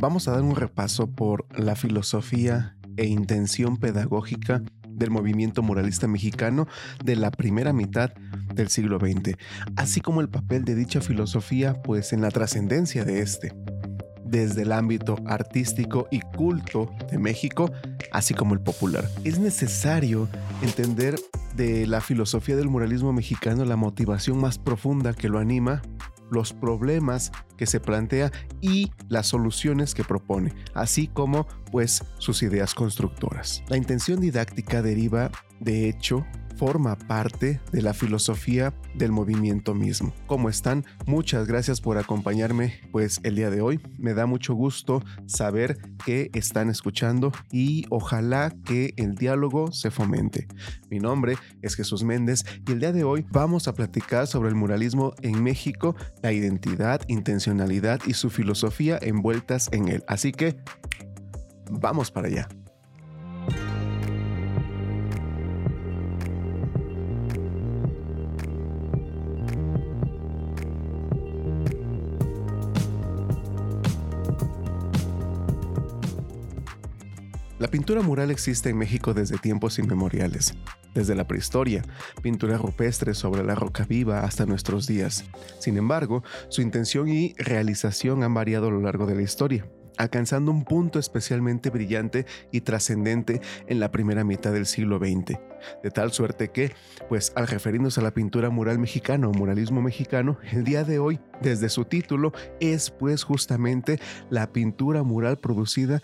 vamos a dar un repaso por la filosofía e intención pedagógica del movimiento muralista mexicano de la primera mitad del siglo XX, así como el papel de dicha filosofía pues en la trascendencia de este, desde el ámbito artístico y culto de México, así como el popular. Es necesario entender de la filosofía del muralismo mexicano la motivación más profunda que lo anima los problemas que se plantea y las soluciones que propone, así como pues sus ideas constructoras. La intención didáctica deriva de hecho forma parte de la filosofía del movimiento mismo. ¿Cómo están? Muchas gracias por acompañarme pues el día de hoy. Me da mucho gusto saber que están escuchando y ojalá que el diálogo se fomente. Mi nombre es Jesús Méndez y el día de hoy vamos a platicar sobre el muralismo en México, la identidad, intencionalidad y su filosofía envueltas en él. Así que vamos para allá. Pintura mural existe en México desde tiempos inmemoriales, desde la prehistoria, pintura rupestre sobre la roca viva hasta nuestros días. Sin embargo, su intención y realización han variado a lo largo de la historia alcanzando un punto especialmente brillante y trascendente en la primera mitad del siglo XX. De tal suerte que, pues al referirnos a la pintura mural mexicana o muralismo mexicano, el día de hoy, desde su título, es pues justamente la pintura mural producida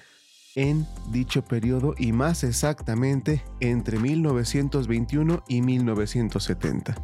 en dicho periodo y más exactamente entre 1921 y 1970.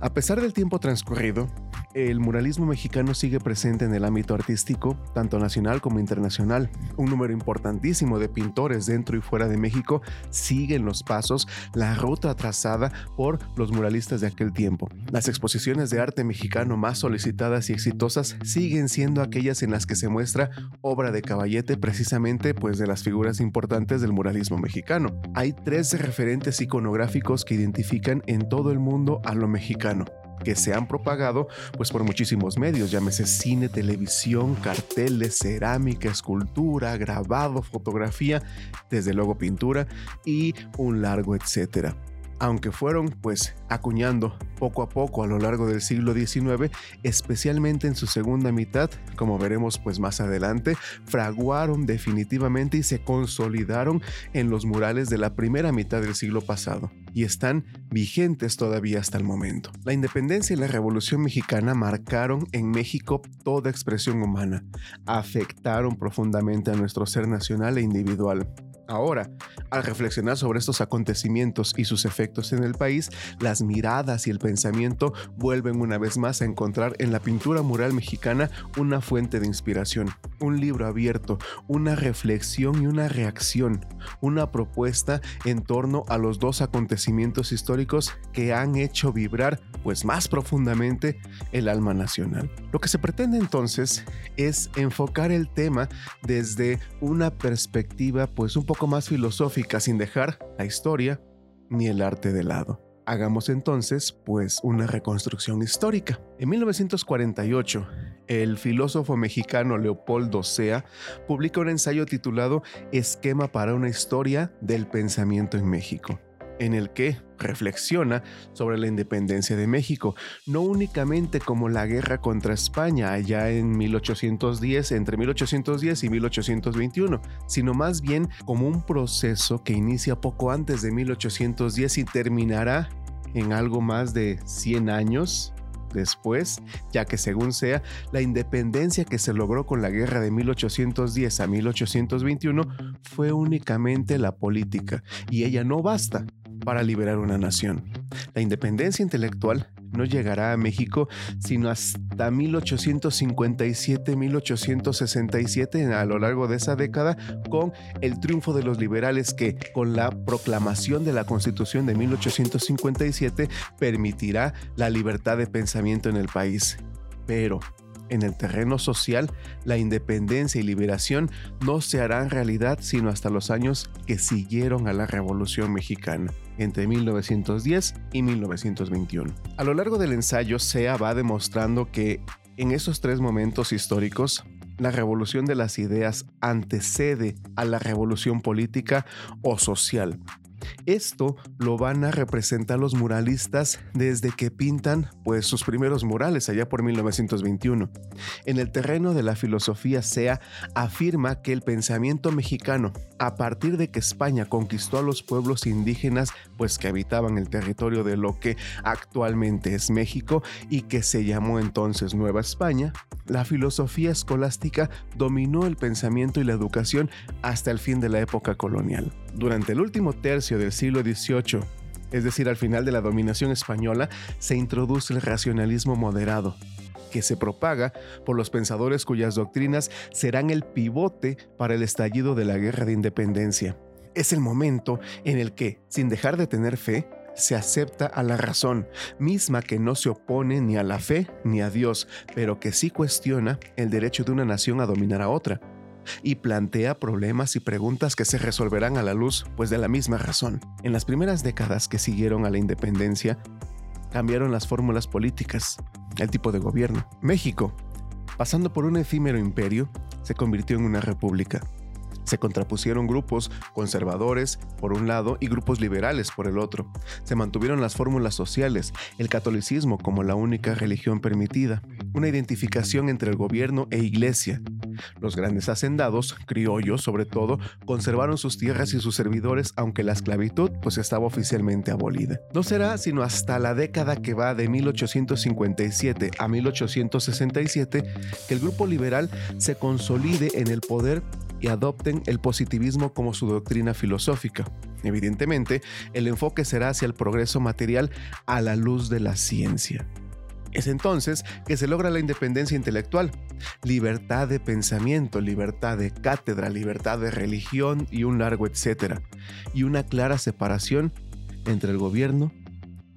A pesar del tiempo transcurrido, el muralismo mexicano sigue presente en el ámbito artístico, tanto nacional como internacional. Un número importantísimo de pintores dentro y fuera de México siguen los pasos, la ruta trazada por los muralistas de aquel tiempo. Las exposiciones de arte mexicano más solicitadas y exitosas siguen siendo aquellas en las que se muestra obra de caballete precisamente pues de las figuras importantes del muralismo mexicano. Hay tres referentes iconográficos que identifican en todo el mundo a lo mexicano que se han propagado pues por muchísimos medios, llámese cine, televisión, carteles, cerámica, escultura, grabado, fotografía, desde luego pintura y un largo etcétera aunque fueron pues acuñando poco a poco a lo largo del siglo XIX, especialmente en su segunda mitad, como veremos pues más adelante, fraguaron definitivamente y se consolidaron en los murales de la primera mitad del siglo pasado y están vigentes todavía hasta el momento. La independencia y la revolución mexicana marcaron en México toda expresión humana, afectaron profundamente a nuestro ser nacional e individual Ahora, al reflexionar sobre estos acontecimientos y sus efectos en el país, las miradas y el pensamiento vuelven una vez más a encontrar en la pintura mural mexicana una fuente de inspiración, un libro abierto, una reflexión y una reacción, una propuesta en torno a los dos acontecimientos históricos que han hecho vibrar pues más profundamente el alma nacional. Lo que se pretende entonces es enfocar el tema desde una perspectiva pues un poco más filosófica sin dejar la historia ni el arte de lado. Hagamos entonces, pues, una reconstrucción histórica. En 1948, el filósofo mexicano Leopoldo Sea publica un ensayo titulado Esquema para una historia del pensamiento en México en el que reflexiona sobre la independencia de México, no únicamente como la guerra contra España allá en 1810, entre 1810 y 1821, sino más bien como un proceso que inicia poco antes de 1810 y terminará en algo más de 100 años después, ya que según sea, la independencia que se logró con la guerra de 1810 a 1821 fue únicamente la política, y ella no basta para liberar una nación. La independencia intelectual no llegará a México sino hasta 1857-1867 a lo largo de esa década con el triunfo de los liberales que con la proclamación de la Constitución de 1857 permitirá la libertad de pensamiento en el país. Pero en el terreno social, la independencia y liberación no se harán realidad sino hasta los años que siguieron a la Revolución Mexicana, entre 1910 y 1921. A lo largo del ensayo, SEA va demostrando que en esos tres momentos históricos, la revolución de las ideas antecede a la revolución política o social. Esto lo van a representar los muralistas desde que pintan pues sus primeros murales allá por 1921. En el terreno de la filosofía SEA afirma que el pensamiento mexicano, a partir de que España conquistó a los pueblos indígenas pues que habitaban el territorio de lo que actualmente es México y que se llamó entonces Nueva España, la filosofía escolástica dominó el pensamiento y la educación hasta el fin de la época colonial. Durante el último tercio del siglo XVIII, es decir, al final de la dominación española, se introduce el racionalismo moderado, que se propaga por los pensadores cuyas doctrinas serán el pivote para el estallido de la guerra de independencia. Es el momento en el que, sin dejar de tener fe, se acepta a la razón, misma que no se opone ni a la fe ni a Dios, pero que sí cuestiona el derecho de una nación a dominar a otra y plantea problemas y preguntas que se resolverán a la luz pues de la misma razón. En las primeras décadas que siguieron a la independencia, cambiaron las fórmulas políticas, el tipo de gobierno. México, pasando por un efímero imperio, se convirtió en una república. Se contrapusieron grupos conservadores por un lado y grupos liberales por el otro. Se mantuvieron las fórmulas sociales, el catolicismo como la única religión permitida, una identificación entre el gobierno e iglesia. Los grandes hacendados, criollos sobre todo, conservaron sus tierras y sus servidores aunque la esclavitud pues estaba oficialmente abolida. No será sino hasta la década que va de 1857 a 1867 que el grupo liberal se consolide en el poder y adopten el positivismo como su doctrina filosófica. Evidentemente, el enfoque será hacia el progreso material a la luz de la ciencia. Es entonces que se logra la independencia intelectual, libertad de pensamiento, libertad de cátedra, libertad de religión y un largo etcétera, y una clara separación entre el gobierno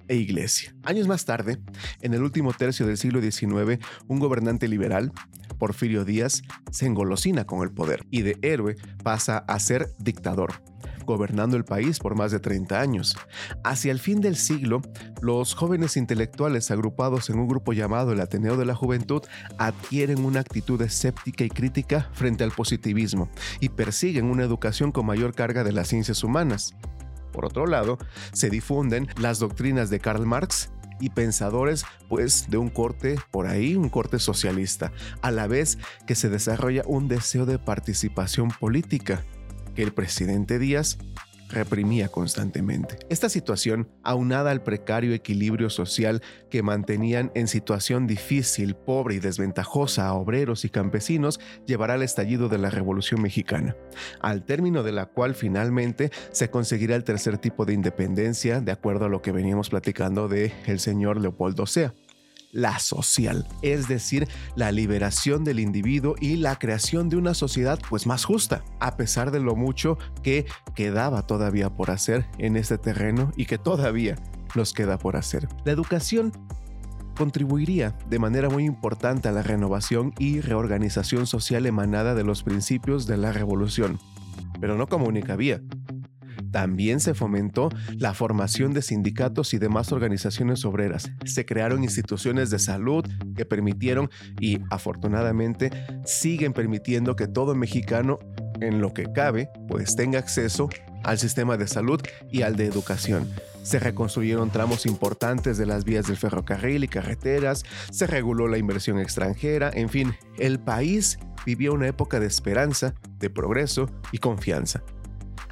e iglesia. Años más tarde, en el último tercio del siglo XIX, un gobernante liberal, Porfirio Díaz se engolosina con el poder y de héroe pasa a ser dictador gobernando el país por más de 30 años. Hacia el fin del siglo, los jóvenes intelectuales agrupados en un grupo llamado el Ateneo de la Juventud adquieren una actitud escéptica y crítica frente al positivismo y persiguen una educación con mayor carga de las ciencias humanas. Por otro lado, se difunden las doctrinas de Karl Marx y pensadores pues de un corte por ahí, un corte socialista, a la vez que se desarrolla un deseo de participación política que el presidente Díaz reprimía constantemente. Esta situación, aunada al precario equilibrio social que mantenían en situación difícil, pobre y desventajosa a obreros y campesinos, llevará al estallido de la Revolución Mexicana, al término de la cual finalmente se conseguirá el tercer tipo de independencia, de acuerdo a lo que veníamos platicando de el señor Leopoldo Sea la social, es decir, la liberación del individuo y la creación de una sociedad pues más justa, a pesar de lo mucho que quedaba todavía por hacer en este terreno y que todavía nos queda por hacer. La educación contribuiría de manera muy importante a la renovación y reorganización social emanada de los principios de la revolución, pero no como única vía, también se fomentó la formación de sindicatos y demás organizaciones obreras. Se crearon instituciones de salud que permitieron y afortunadamente siguen permitiendo que todo mexicano en lo que cabe pues tenga acceso al sistema de salud y al de educación. Se reconstruyeron tramos importantes de las vías del ferrocarril y carreteras, se reguló la inversión extranjera, en fin, el país vivió una época de esperanza, de progreso y confianza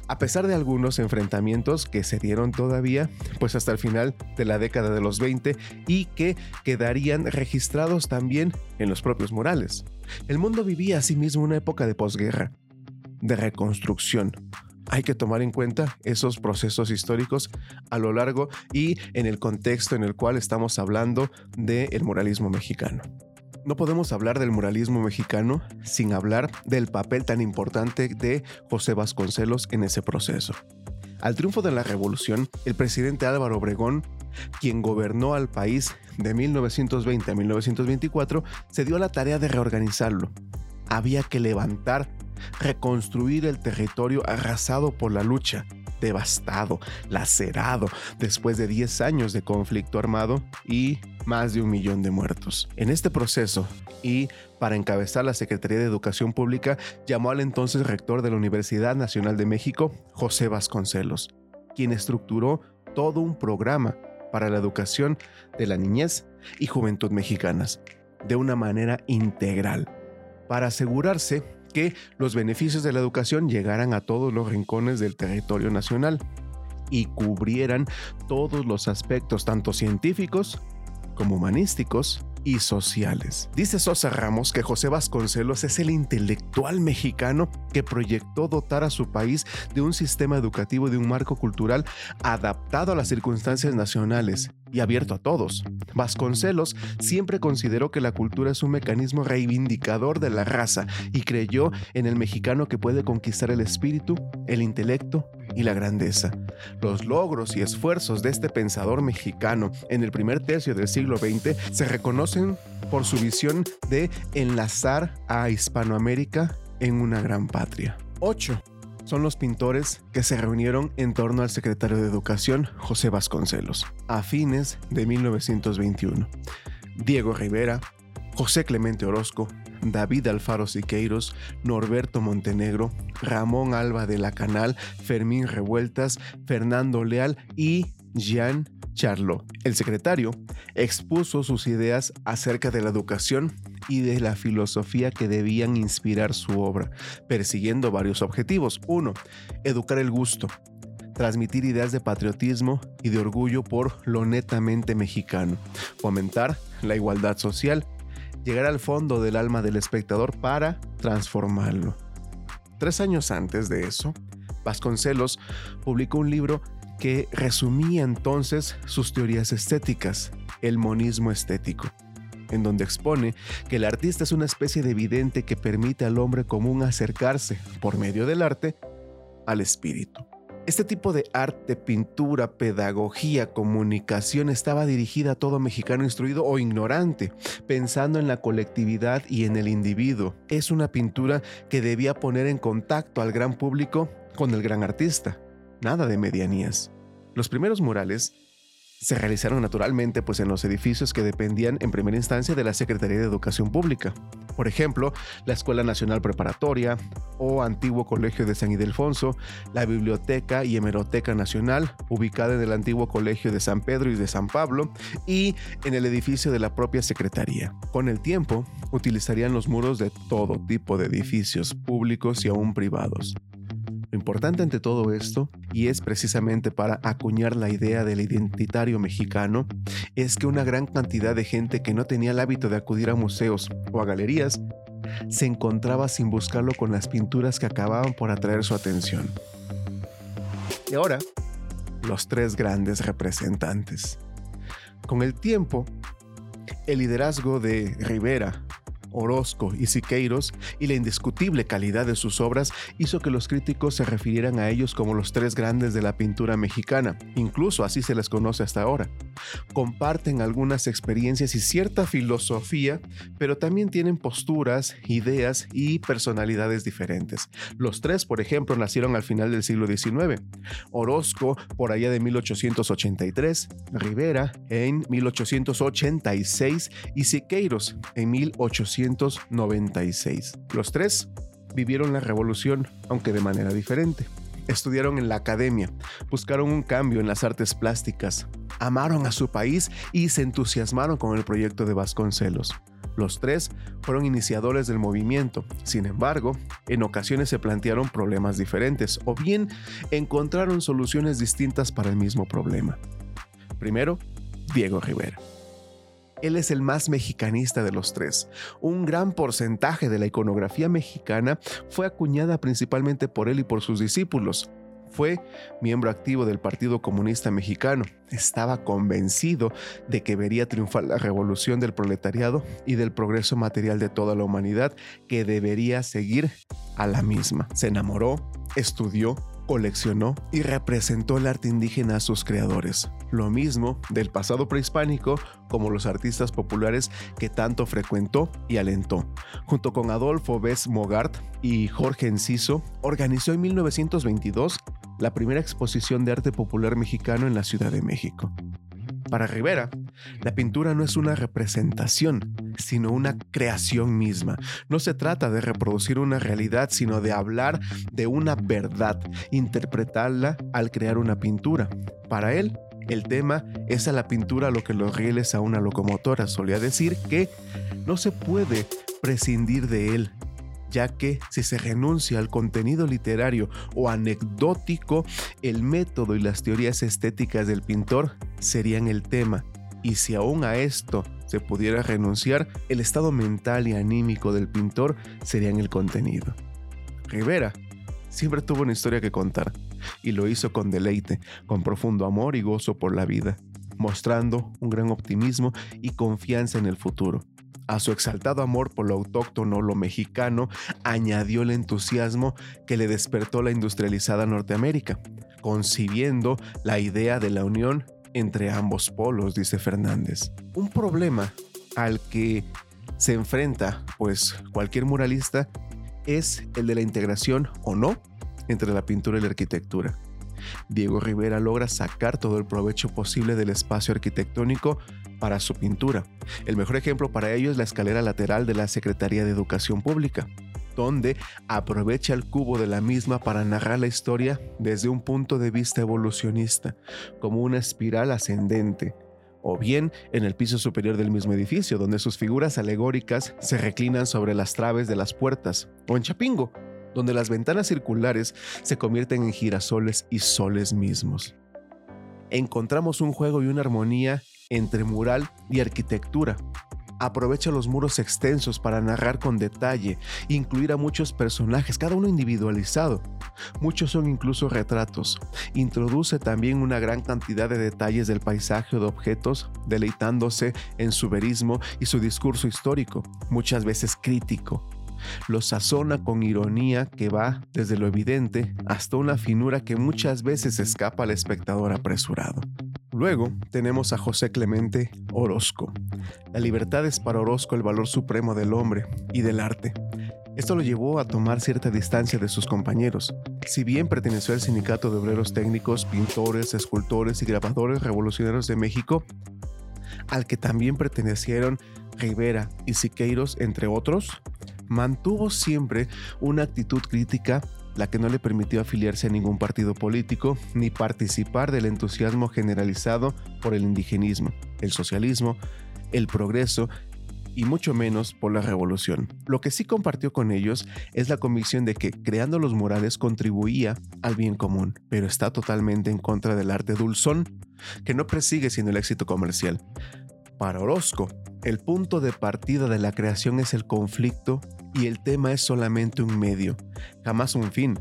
a pesar de algunos enfrentamientos que se dieron todavía, pues hasta el final de la década de los 20 y que quedarían registrados también en los propios murales. El mundo vivía asimismo una época de posguerra, de reconstrucción. Hay que tomar en cuenta esos procesos históricos a lo largo y en el contexto en el cual estamos hablando del muralismo mexicano. No podemos hablar del muralismo mexicano sin hablar del papel tan importante de José Vasconcelos en ese proceso. Al triunfo de la revolución, el presidente Álvaro Obregón, quien gobernó al país de 1920 a 1924, se dio la tarea de reorganizarlo. Había que levantar, reconstruir el territorio arrasado por la lucha, devastado, lacerado, después de 10 años de conflicto armado y más de un millón de muertos. En este proceso, y para encabezar la Secretaría de Educación Pública, llamó al entonces rector de la Universidad Nacional de México, José Vasconcelos, quien estructuró todo un programa para la educación de la niñez y juventud mexicanas, de una manera integral, para asegurarse que los beneficios de la educación llegaran a todos los rincones del territorio nacional y cubrieran todos los aspectos, tanto científicos como humanísticos y sociales. Dice Sosa Ramos que José Vasconcelos es el intelectual mexicano que proyectó dotar a su país de un sistema educativo y de un marco cultural adaptado a las circunstancias nacionales y abierto a todos. Vasconcelos siempre consideró que la cultura es un mecanismo reivindicador de la raza y creyó en el mexicano que puede conquistar el espíritu, el intelecto y la grandeza. Los logros y esfuerzos de este pensador mexicano en el primer tercio del siglo XX se reconocen por su visión de enlazar a Hispanoamérica en una gran patria. 8 son los pintores que se reunieron en torno al secretario de Educación, José Vasconcelos, a fines de 1921. Diego Rivera, José Clemente Orozco, David Alfaro Siqueiros, Norberto Montenegro, Ramón Alba de la Canal, Fermín Revueltas, Fernando Leal y Jean Charlot. El secretario expuso sus ideas acerca de la educación y de la filosofía que debían inspirar su obra, persiguiendo varios objetivos. Uno, educar el gusto, transmitir ideas de patriotismo y de orgullo por lo netamente mexicano, fomentar la igualdad social, llegar al fondo del alma del espectador para transformarlo. Tres años antes de eso, Vasconcelos publicó un libro que resumía entonces sus teorías estéticas, el monismo estético en donde expone que el artista es una especie de vidente que permite al hombre común acercarse, por medio del arte, al espíritu. Este tipo de arte, pintura, pedagogía, comunicación estaba dirigida a todo mexicano instruido o ignorante, pensando en la colectividad y en el individuo. Es una pintura que debía poner en contacto al gran público con el gran artista. Nada de medianías. Los primeros murales se realizaron naturalmente pues en los edificios que dependían en primera instancia de la Secretaría de Educación Pública. Por ejemplo, la Escuela Nacional Preparatoria o antiguo Colegio de San Ildefonso, la Biblioteca y Hemeroteca Nacional, ubicada en el antiguo Colegio de San Pedro y de San Pablo, y en el edificio de la propia Secretaría. Con el tiempo, utilizarían los muros de todo tipo de edificios públicos y aún privados. Lo importante ante todo esto, y es precisamente para acuñar la idea del identitario mexicano, es que una gran cantidad de gente que no tenía el hábito de acudir a museos o a galerías se encontraba sin buscarlo con las pinturas que acababan por atraer su atención. Y ahora, los tres grandes representantes. Con el tiempo, el liderazgo de Rivera, Orozco y Siqueiros y la indiscutible calidad de sus obras hizo que los críticos se refirieran a ellos como los tres grandes de la pintura mexicana, incluso así se les conoce hasta ahora. Comparten algunas experiencias y cierta filosofía, pero también tienen posturas, ideas y personalidades diferentes. Los tres, por ejemplo, nacieron al final del siglo XIX. Orozco por allá de 1883, Rivera en 1886 y Siqueiros en 1800 1996. Los tres vivieron la revolución, aunque de manera diferente. Estudiaron en la academia, buscaron un cambio en las artes plásticas, amaron a su país y se entusiasmaron con el proyecto de Vasconcelos. Los tres fueron iniciadores del movimiento, sin embargo, en ocasiones se plantearon problemas diferentes o bien encontraron soluciones distintas para el mismo problema. Primero, Diego Rivera. Él es el más mexicanista de los tres. Un gran porcentaje de la iconografía mexicana fue acuñada principalmente por él y por sus discípulos. Fue miembro activo del Partido Comunista Mexicano. Estaba convencido de que vería triunfar la revolución del proletariado y del progreso material de toda la humanidad que debería seguir a la misma. Se enamoró, estudió, coleccionó y representó el arte indígena a sus creadores. Lo mismo del pasado prehispánico como los artistas populares que tanto frecuentó y alentó. Junto con Adolfo Bess Mogart y Jorge Enciso, organizó en 1922 la primera exposición de arte popular mexicano en la Ciudad de México. Para Rivera, la pintura no es una representación, sino una creación misma. No se trata de reproducir una realidad, sino de hablar de una verdad, interpretarla al crear una pintura. Para él, el tema es a la pintura lo que los rieles a una locomotora. Solía decir que no se puede prescindir de él, ya que si se renuncia al contenido literario o anecdótico, el método y las teorías estéticas del pintor serían el tema. Y si aún a esto se pudiera renunciar, el estado mental y anímico del pintor serían el contenido. Rivera siempre tuvo una historia que contar, y lo hizo con deleite, con profundo amor y gozo por la vida, mostrando un gran optimismo y confianza en el futuro. A su exaltado amor por lo autóctono, lo mexicano, añadió el entusiasmo que le despertó la industrializada Norteamérica, concibiendo la idea de la unión entre ambos polos, dice Fernández. Un problema al que se enfrenta, pues, cualquier muralista es el de la integración o no entre la pintura y la arquitectura. Diego Rivera logra sacar todo el provecho posible del espacio arquitectónico para su pintura. El mejor ejemplo para ello es la escalera lateral de la Secretaría de Educación Pública, donde aprovecha el cubo de la misma para narrar la historia desde un punto de vista evolucionista, como una espiral ascendente, o bien en el piso superior del mismo edificio, donde sus figuras alegóricas se reclinan sobre las traves de las puertas, o en Chapingo, donde las ventanas circulares se convierten en girasoles y soles mismos. Encontramos un juego y una armonía entre mural y arquitectura. Aprovecha los muros extensos para narrar con detalle, incluir a muchos personajes, cada uno individualizado. Muchos son incluso retratos. Introduce también una gran cantidad de detalles del paisaje o de objetos, deleitándose en su verismo y su discurso histórico, muchas veces crítico, lo sazona con ironía que va desde lo evidente hasta una finura que muchas veces escapa al espectador apresurado. Luego tenemos a José Clemente Orozco. La libertad es para Orozco el valor supremo del hombre y del arte. Esto lo llevó a tomar cierta distancia de sus compañeros. Si bien perteneció al Sindicato de Obreros Técnicos, Pintores, Escultores y Grabadores Revolucionarios de México, al que también pertenecieron Rivera y Siqueiros, entre otros, mantuvo siempre una actitud crítica la que no le permitió afiliarse a ningún partido político ni participar del entusiasmo generalizado por el indigenismo, el socialismo, el progreso y mucho menos por la revolución. Lo que sí compartió con ellos es la convicción de que creando los murales contribuía al bien común, pero está totalmente en contra del arte dulzón, que no persigue sino el éxito comercial. Para Orozco, el punto de partida de la creación es el conflicto y el tema es solamente un medio, jamás un fin.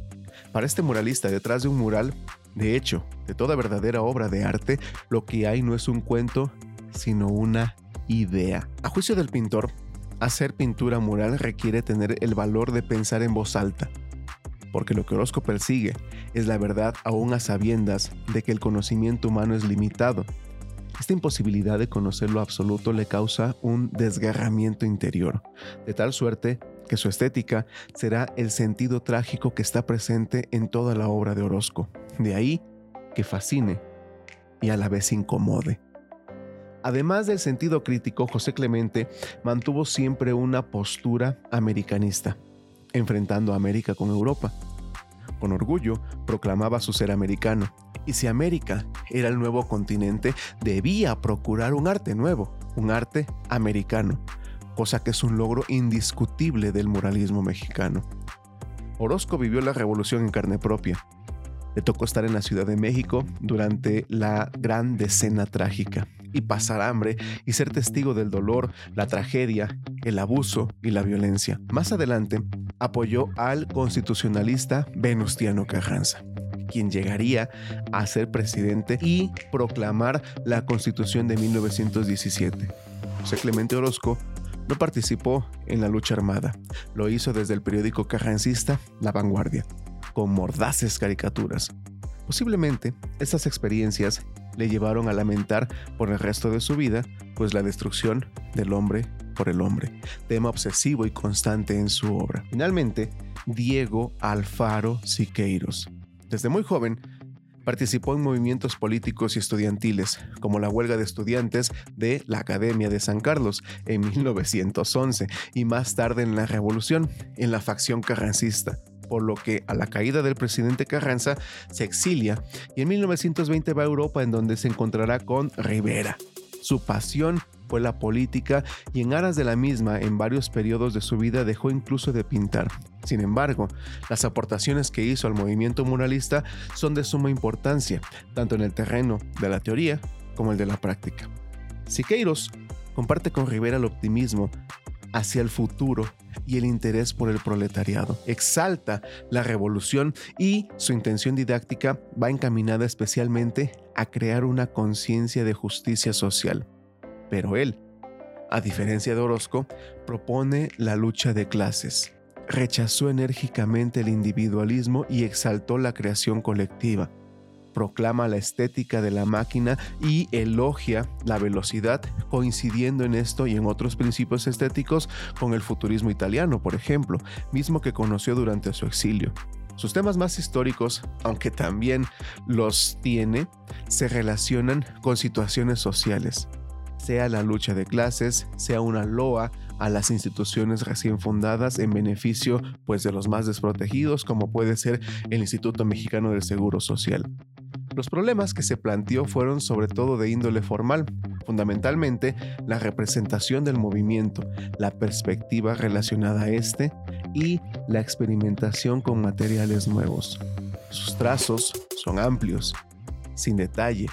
Para este muralista, detrás de un mural, de hecho, de toda verdadera obra de arte, lo que hay no es un cuento, sino una idea. A juicio del pintor, hacer pintura mural requiere tener el valor de pensar en voz alta, porque lo que Orozco persigue es la verdad aún a sabiendas de que el conocimiento humano es limitado. Esta imposibilidad de conocer lo absoluto le causa un desgarramiento interior, de tal suerte que su estética será el sentido trágico que está presente en toda la obra de Orozco. De ahí que fascine y a la vez incomode. Además del sentido crítico, José Clemente mantuvo siempre una postura americanista, enfrentando a América con Europa. Con orgullo proclamaba su ser americano, y si América era el nuevo continente, debía procurar un arte nuevo, un arte americano, cosa que es un logro indiscutible del muralismo mexicano. Orozco vivió la revolución en carne propia. Le tocó estar en la Ciudad de México durante la gran decena trágica y pasar hambre y ser testigo del dolor, la tragedia, el abuso y la violencia. Más adelante, apoyó al constitucionalista Venustiano Carranza quien llegaría a ser presidente y proclamar la Constitución de 1917. José Clemente Orozco no participó en la lucha armada. Lo hizo desde el periódico carrancista La Vanguardia, con mordaces caricaturas. Posiblemente estas experiencias le llevaron a lamentar por el resto de su vida, pues la destrucción del hombre por el hombre, tema obsesivo y constante en su obra. Finalmente, Diego Alfaro Siqueiros. Desde muy joven, Participó en movimientos políticos y estudiantiles, como la huelga de estudiantes de la Academia de San Carlos en 1911 y más tarde en la Revolución, en la facción carrancista por lo que a la caída del presidente Carranza se exilia y en 1920 va a Europa en donde se encontrará con Rivera. Su pasión fue la política y en aras de la misma en varios periodos de su vida dejó incluso de pintar. Sin embargo, las aportaciones que hizo al movimiento muralista son de suma importancia, tanto en el terreno de la teoría como el de la práctica. Siqueiros comparte con Rivera el optimismo hacia el futuro y el interés por el proletariado. Exalta la revolución y su intención didáctica va encaminada especialmente a crear una conciencia de justicia social. Pero él, a diferencia de Orozco, propone la lucha de clases. Rechazó enérgicamente el individualismo y exaltó la creación colectiva. Proclama la estética de la máquina y elogia la velocidad, coincidiendo en esto y en otros principios estéticos con el futurismo italiano, por ejemplo, mismo que conoció durante su exilio. Sus temas más históricos, aunque también los tiene, se relacionan con situaciones sociales sea la lucha de clases, sea una loa a las instituciones recién fundadas en beneficio pues de los más desprotegidos como puede ser el Instituto Mexicano del Seguro Social. Los problemas que se planteó fueron sobre todo de índole formal, fundamentalmente la representación del movimiento, la perspectiva relacionada a este y la experimentación con materiales nuevos. Sus trazos son amplios, sin detalle,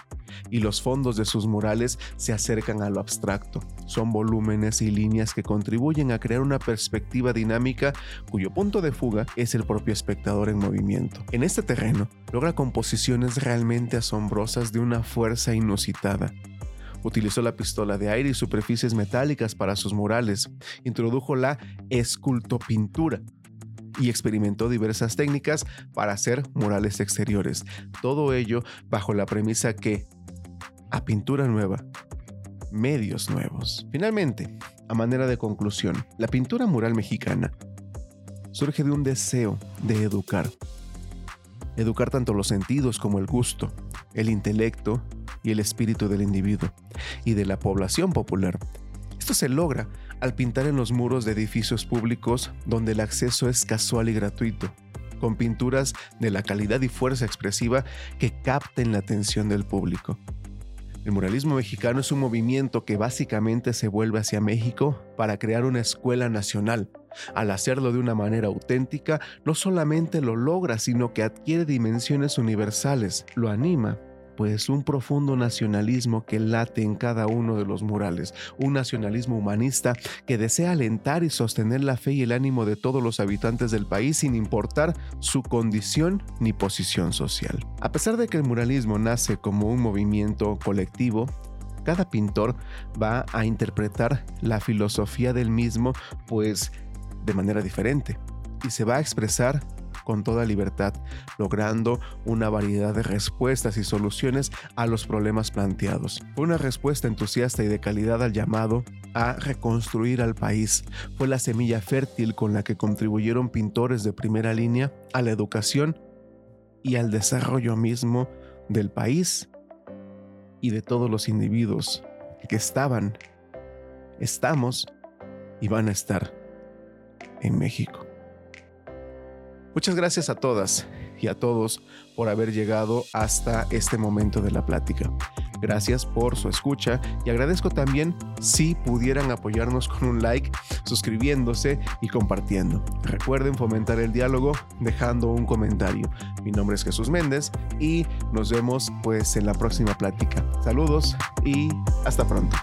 y los fondos de sus murales se acercan a lo abstracto. Son volúmenes y líneas que contribuyen a crear una perspectiva dinámica cuyo punto de fuga es el propio espectador en movimiento. En este terreno, logra composiciones realmente asombrosas de una fuerza inusitada. Utilizó la pistola de aire y superficies metálicas para sus murales. Introdujo la escultopintura, y experimentó diversas técnicas para hacer murales exteriores. Todo ello bajo la premisa que a pintura nueva, medios nuevos. Finalmente, a manera de conclusión, la pintura mural mexicana surge de un deseo de educar. Educar tanto los sentidos como el gusto, el intelecto y el espíritu del individuo y de la población popular. Esto se logra al pintar en los muros de edificios públicos donde el acceso es casual y gratuito, con pinturas de la calidad y fuerza expresiva que capten la atención del público. El muralismo mexicano es un movimiento que básicamente se vuelve hacia México para crear una escuela nacional. Al hacerlo de una manera auténtica, no solamente lo logra, sino que adquiere dimensiones universales, lo anima pues un profundo nacionalismo que late en cada uno de los murales, un nacionalismo humanista que desea alentar y sostener la fe y el ánimo de todos los habitantes del país sin importar su condición ni posición social. A pesar de que el muralismo nace como un movimiento colectivo, cada pintor va a interpretar la filosofía del mismo pues de manera diferente y se va a expresar con toda libertad, logrando una variedad de respuestas y soluciones a los problemas planteados. Fue una respuesta entusiasta y de calidad al llamado a reconstruir al país. Fue la semilla fértil con la que contribuyeron pintores de primera línea a la educación y al desarrollo mismo del país y de todos los individuos que estaban, estamos y van a estar en México. Muchas gracias a todas y a todos por haber llegado hasta este momento de la plática. Gracias por su escucha y agradezco también si pudieran apoyarnos con un like, suscribiéndose y compartiendo. Recuerden fomentar el diálogo dejando un comentario. Mi nombre es Jesús Méndez y nos vemos pues en la próxima plática. Saludos y hasta pronto.